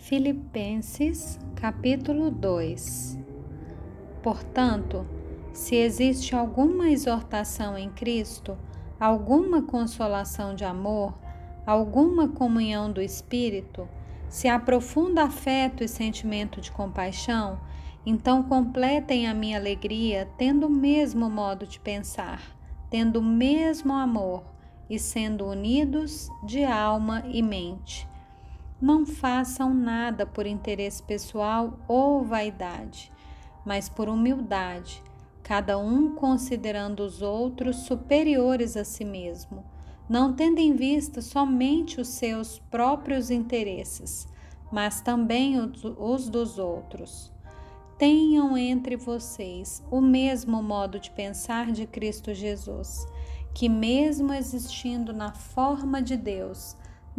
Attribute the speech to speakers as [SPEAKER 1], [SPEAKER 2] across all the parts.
[SPEAKER 1] Filipenses capítulo 2 Portanto, se existe alguma exortação em Cristo, alguma consolação de amor, alguma comunhão do Espírito, se há profundo afeto e sentimento de compaixão, então completem a minha alegria tendo o mesmo modo de pensar, tendo o mesmo amor e sendo unidos de alma e mente não façam nada por interesse pessoal ou vaidade, mas por humildade, cada um considerando os outros superiores a si mesmo, não tendo em vista somente os seus próprios interesses, mas também os dos outros. Tenham entre vocês o mesmo modo de pensar de Cristo Jesus, que, mesmo existindo na forma de Deus,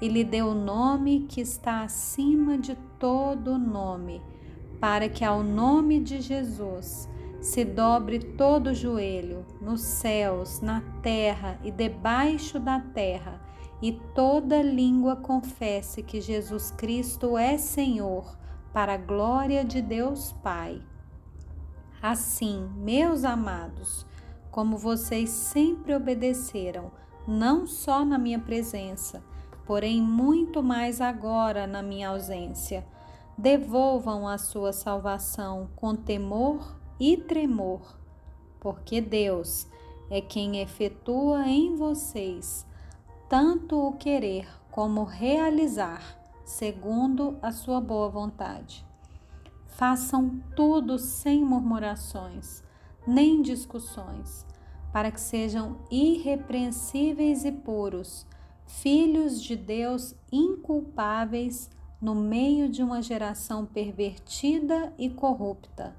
[SPEAKER 1] e lhe deu o nome que está acima de todo nome, para que ao nome de Jesus se dobre todo joelho, nos céus, na terra e debaixo da terra, e toda língua confesse que Jesus Cristo é Senhor, para a glória de Deus Pai. Assim, meus amados, como vocês sempre obedeceram, não só na minha presença, porém muito mais agora na minha ausência. Devolvam a sua salvação com temor e tremor, porque Deus é quem efetua em vocês tanto o querer como realizar, segundo a sua boa vontade. Façam tudo sem murmurações nem discussões, para que sejam irrepreensíveis e puros, filhos de Deus inculpáveis no meio de uma geração pervertida e corrupta,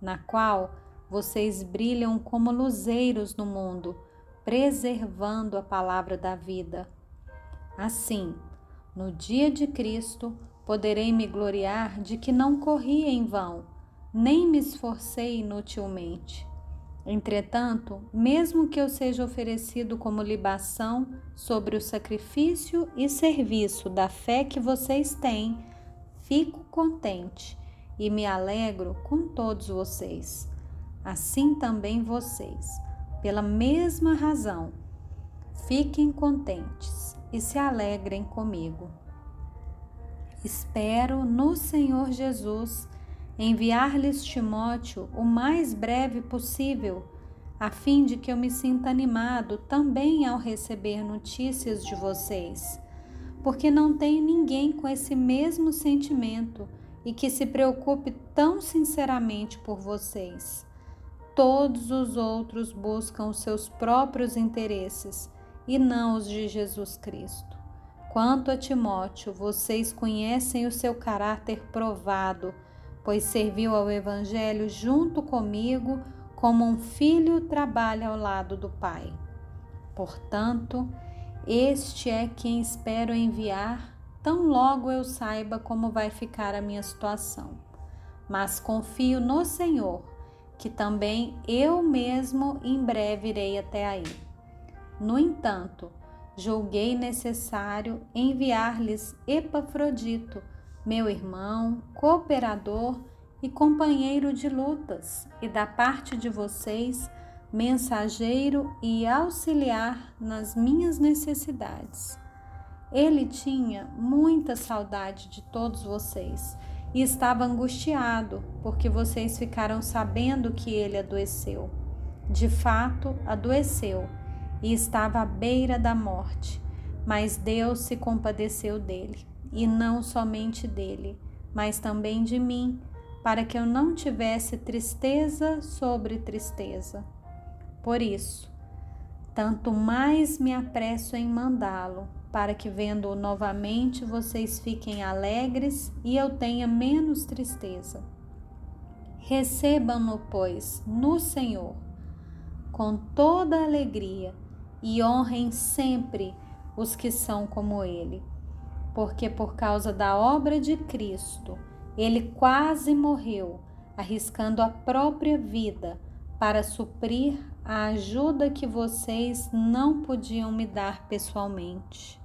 [SPEAKER 1] na qual vocês brilham como luzeiros no mundo, preservando a palavra da vida. Assim, no dia de Cristo, poderei me gloriar de que não corri em vão nem me esforcei inutilmente. Entretanto, mesmo que eu seja oferecido como libação sobre o sacrifício e serviço da fé que vocês têm, fico contente e me alegro com todos vocês. Assim também vocês, pela mesma razão, fiquem contentes e se alegrem comigo. Espero no Senhor Jesus enviar-lhes Timóteo o mais breve possível, a fim de que eu me sinta animado também ao receber notícias de vocês, porque não tenho ninguém com esse mesmo sentimento e que se preocupe tão sinceramente por vocês. Todos os outros buscam os seus próprios interesses e não os de Jesus Cristo. Quanto a Timóteo, vocês conhecem o seu caráter provado pois serviu ao Evangelho junto comigo, como um filho trabalha ao lado do Pai. Portanto, este é quem espero enviar, tão logo eu saiba como vai ficar a minha situação. Mas confio no Senhor, que também eu mesmo em breve irei até aí. No entanto, julguei necessário enviar-lhes Epafrodito, meu irmão, cooperador e companheiro de lutas, e da parte de vocês, mensageiro e auxiliar nas minhas necessidades. Ele tinha muita saudade de todos vocês e estava angustiado porque vocês ficaram sabendo que ele adoeceu. De fato, adoeceu e estava à beira da morte, mas Deus se compadeceu dele e não somente dele, mas também de mim, para que eu não tivesse tristeza sobre tristeza. Por isso, tanto mais me apresso em mandá-lo, para que, vendo-o novamente, vocês fiquem alegres e eu tenha menos tristeza. Recebam-no, pois, no Senhor, com toda alegria e honrem sempre os que são como ele, porque por causa da obra de Cristo, ele quase morreu, arriscando a própria vida para suprir a ajuda que vocês não podiam me dar pessoalmente.